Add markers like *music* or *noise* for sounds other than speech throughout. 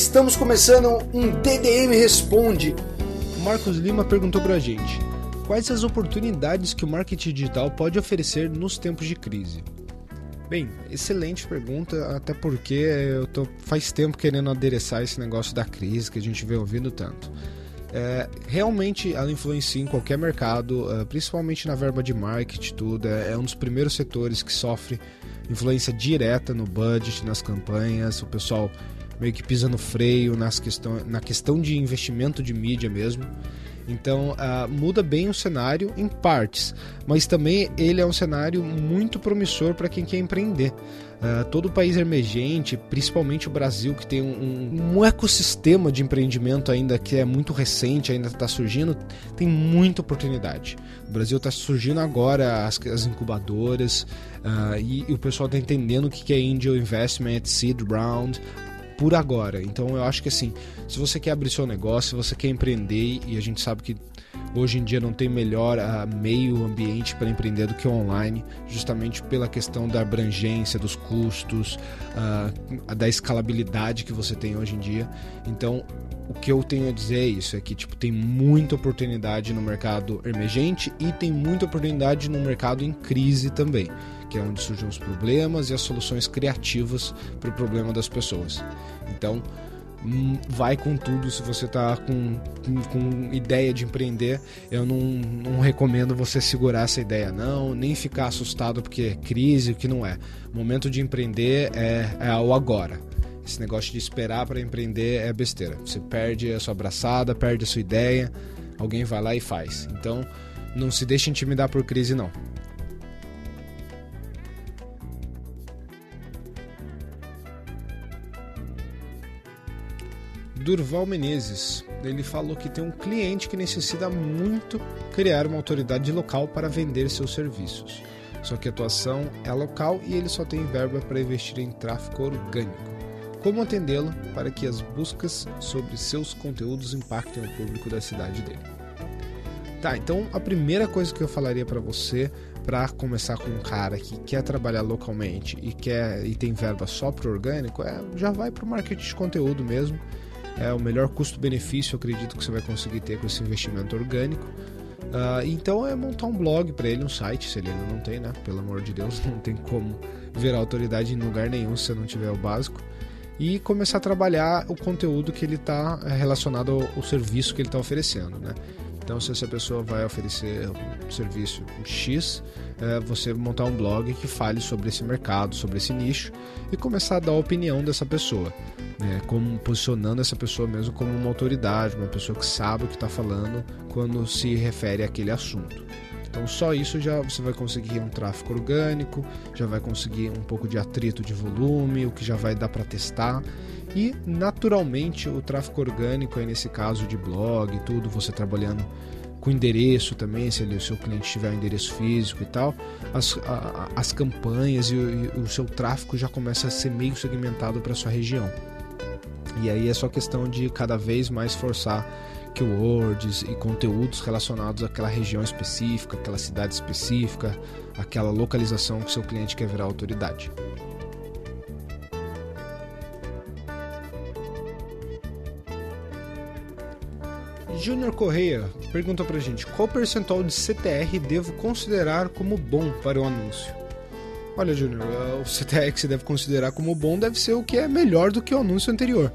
Estamos começando um DDM Responde. O Marcos Lima perguntou pra gente: quais as oportunidades que o marketing digital pode oferecer nos tempos de crise? Bem, excelente pergunta, até porque eu tô faz tempo querendo adereçar esse negócio da crise que a gente vem ouvindo tanto. É, realmente ela influencia em qualquer mercado, é, principalmente na verba de marketing, tudo. É, é um dos primeiros setores que sofre influência direta no budget, nas campanhas. O pessoal meio que pisa no freio nas questão, na questão de investimento de mídia mesmo. Então uh, muda bem o cenário em partes, mas também ele é um cenário muito promissor para quem quer empreender. Uh, todo o país emergente, principalmente o Brasil, que tem um, um ecossistema de empreendimento ainda que é muito recente, ainda está surgindo, tem muita oportunidade. O Brasil está surgindo agora as, as incubadoras uh, e, e, o pessoal está entendendo o que é Angel Investment, Seed Round, por agora. Então eu acho que assim, se você quer abrir seu negócio, se você quer empreender, e a gente sabe que hoje em dia não tem melhor uh, meio ambiente para empreender do que online, justamente pela questão da abrangência, dos custos, uh, da escalabilidade que você tem hoje em dia. Então o que eu tenho a dizer é isso, é que tipo, tem muita oportunidade no mercado emergente e tem muita oportunidade no mercado em crise também que é onde surgem os problemas e as soluções criativas para o problema das pessoas. Então, hum, vai com tudo se você está com, com, com, ideia de empreender. Eu não, não recomendo você segurar essa ideia, não, nem ficar assustado porque é crise, o que não é. O momento de empreender é, é o agora. Esse negócio de esperar para empreender é besteira. Você perde a sua abraçada, perde a sua ideia, alguém vai lá e faz. Então, não se deixe intimidar por crise, não. Durval Menezes. Ele falou que tem um cliente que necessita muito criar uma autoridade local para vender seus serviços. Só que a atuação é local e ele só tem verba para investir em tráfego orgânico. Como atendê-lo para que as buscas sobre seus conteúdos impactem o público da cidade dele? Tá, então a primeira coisa que eu falaria para você para começar com um cara que quer trabalhar localmente e quer e tem verba só para orgânico, é já vai para o marketing de conteúdo mesmo é o melhor custo-benefício, acredito que você vai conseguir ter com esse investimento orgânico. Uh, então é montar um blog para ele, um site, se ele ainda não tem, né? Pelo amor de Deus, *laughs* não tem como virar autoridade em lugar nenhum se você não tiver o básico. E começar a trabalhar o conteúdo que ele está é, relacionado ao, ao, serviço que ele está oferecendo, né? Então, se essa pessoa vai oferecer um serviço X, é, você montar um blog que fale sobre esse mercado, sobre esse nicho e começar a dar a opinião dessa pessoa né, como posicionando essa pessoa mesmo como uma autoridade, uma pessoa que sabe o que está falando quando se refere àquele assunto. Então só isso já você vai conseguir um tráfego orgânico, já vai conseguir um pouco de atrito de volume, o que já vai dar para testar. E naturalmente o tráfego orgânico aí nesse caso de blog e tudo, você trabalhando com endereço também, se o seu cliente tiver um endereço físico e tal, as, a, as campanhas e o, e o seu tráfego já começa a ser meio segmentado para sua região. E aí é só questão de cada vez mais forçar keywords e conteúdos relacionados àquela região específica, aquela cidade específica, aquela localização que seu cliente quer virar autoridade. Júnior Correia pergunta pra gente qual percentual de CTR devo considerar como bom para o anúncio. Olha, Júnior, o CTR que você deve considerar como bom deve ser o que é melhor do que o anúncio anterior.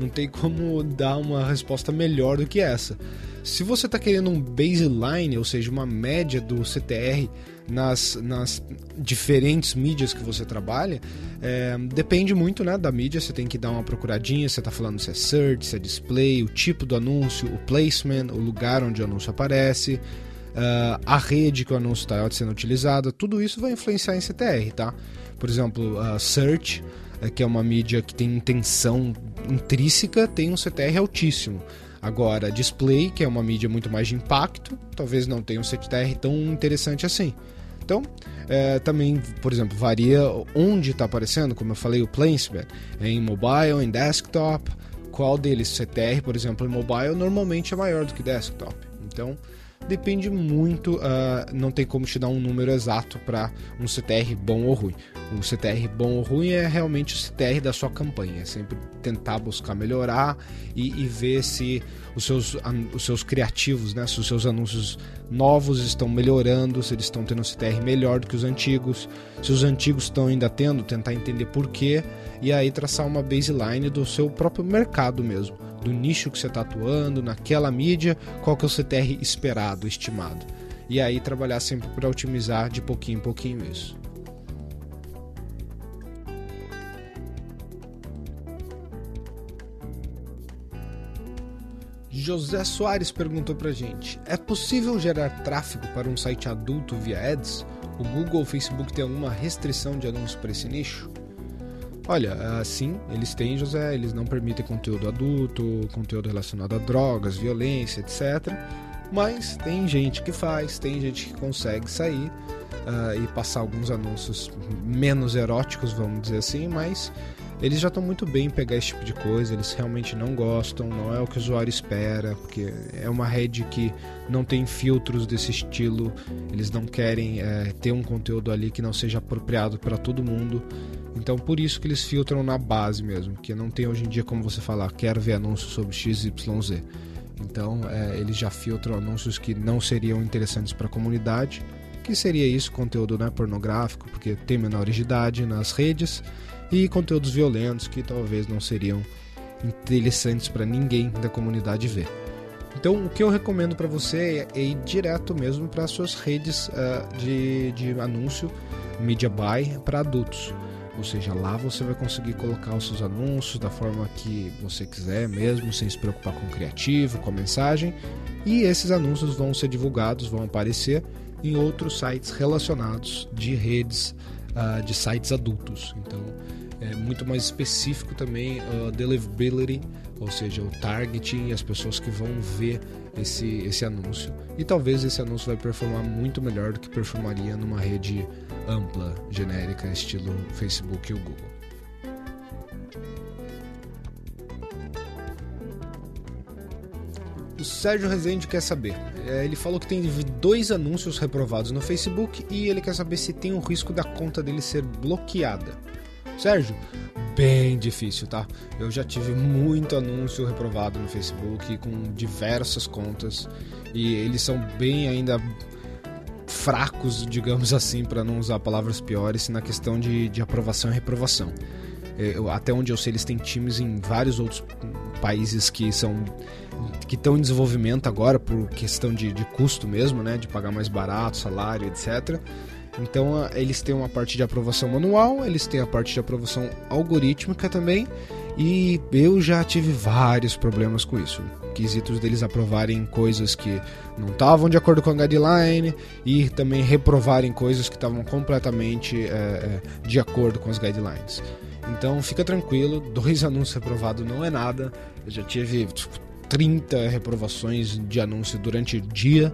Não tem como dar uma resposta melhor do que essa. Se você está querendo um baseline, ou seja, uma média do CTR nas, nas diferentes mídias que você trabalha, é, depende muito né, da mídia. Você tem que dar uma procuradinha. Você está falando se é search, se é display, o tipo do anúncio, o placement, o lugar onde o anúncio aparece, uh, a rede que o anúncio está sendo utilizada. Tudo isso vai influenciar em CTR, tá? Por exemplo, uh, search é, que é uma mídia que tem intenção intrínseca tem um CTR altíssimo. Agora, display, que é uma mídia muito mais de impacto, talvez não tenha um CTR tão interessante assim. Então, é, também, por exemplo, varia onde está aparecendo, como eu falei, o placement, em mobile, em desktop, qual deles CTR, por exemplo, em mobile, normalmente é maior do que desktop. Então, depende muito, uh, não tem como te dar um número exato para um CTR bom ou ruim. O CTR bom ou ruim é realmente o CTR da sua campanha, é sempre tentar buscar melhorar e, e ver se os seus, os seus criativos, né, se os seus anúncios novos estão melhorando, se eles estão tendo um CTR melhor do que os antigos, se os antigos estão ainda tendo, tentar entender por quê e aí traçar uma baseline do seu próprio mercado mesmo do nicho que você está atuando, naquela mídia, qual que é o CTR esperado, estimado. E aí trabalhar sempre para otimizar de pouquinho em pouquinho isso. José Soares perguntou pra gente: É possível gerar tráfego para um site adulto via ads? O Google ou Facebook tem alguma restrição de anúncios para esse nicho? Olha, sim, eles têm, José, eles não permitem conteúdo adulto, conteúdo relacionado a drogas, violência, etc. Mas tem gente que faz, tem gente que consegue sair uh, e passar alguns anúncios menos eróticos, vamos dizer assim, mas eles já estão muito bem em pegar esse tipo de coisa, eles realmente não gostam, não é o que o usuário espera, porque é uma rede que não tem filtros desse estilo, eles não querem é, ter um conteúdo ali que não seja apropriado para todo mundo. Então por isso que eles filtram na base mesmo, que não tem hoje em dia como você falar, quero ver anúncios sobre XYZ. Então é, eles já filtram anúncios que não seriam interessantes para a comunidade, que seria isso, conteúdo né, pornográfico, porque tem menores de idade nas redes, e conteúdos violentos que talvez não seriam interessantes para ninguém da comunidade ver. Então, o que eu recomendo para você é ir direto mesmo para suas redes uh, de, de anúncio, media buy para adultos. Ou seja, lá você vai conseguir colocar os seus anúncios da forma que você quiser mesmo, sem se preocupar com o criativo, com a mensagem. E esses anúncios vão ser divulgados, vão aparecer em outros sites relacionados de redes uh, de sites adultos. Então, é muito mais específico também a uh, deliverability, ou seja, o targeting e as pessoas que vão ver esse, esse anúncio. E talvez esse anúncio vai performar muito melhor do que performaria numa rede ampla, genérica, estilo Facebook e Google. O Sérgio Rezende quer saber. É, ele falou que tem dois anúncios reprovados no Facebook e ele quer saber se tem o risco da conta dele ser bloqueada. Sérgio, bem difícil, tá? Eu já tive muito anúncio reprovado no Facebook com diversas contas e eles são bem ainda fracos, digamos assim, para não usar palavras piores, na questão de, de aprovação e reprovação. É, eu, até onde eu sei, eles têm times em vários outros países que são que estão em desenvolvimento agora por questão de, de custo mesmo, né, de pagar mais barato, salário, etc. Então eles têm uma parte de aprovação manual, eles têm a parte de aprovação algorítmica também, e eu já tive vários problemas com isso. Quesitos deles aprovarem coisas que não estavam de acordo com a guideline e também reprovarem coisas que estavam completamente é, de acordo com as guidelines. Então fica tranquilo, *laughs* dois anúncios reprovados não é nada. Eu já tive tipo, 30 reprovações de anúncio durante o dia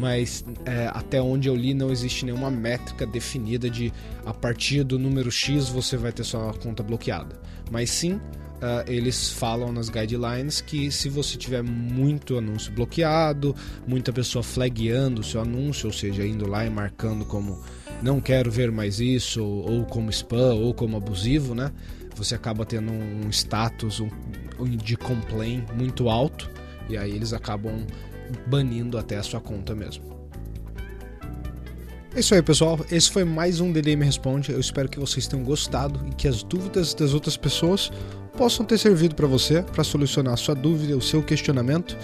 mas é, até onde eu li não existe nenhuma métrica definida de a partir do número X você vai ter sua conta bloqueada. Mas sim, uh, eles falam nas guidelines que se você tiver muito anúncio bloqueado, muita pessoa flagueando o seu anúncio, ou seja, indo lá e marcando como não quero ver mais isso, ou, ou como spam, ou como abusivo, né? Você acaba tendo um status de complaint muito alto e aí eles acabam banindo até a sua conta mesmo. É isso aí, pessoal. Esse foi mais um DDM Responde. Eu espero que vocês tenham gostado e que as dúvidas das outras pessoas possam ter servido para você para solucionar a sua dúvida, o seu questionamento.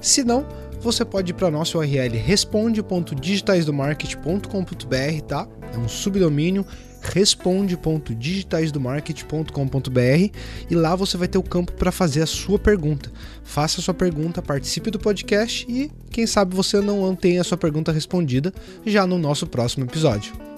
Se não, você pode ir para nosso URL responde.digitaisdomarket.com.br, tá? É um subdomínio responde.digitaisdomarket.com.br e lá você vai ter o campo para fazer a sua pergunta. Faça a sua pergunta, participe do podcast e quem sabe você não tenha a sua pergunta respondida já no nosso próximo episódio.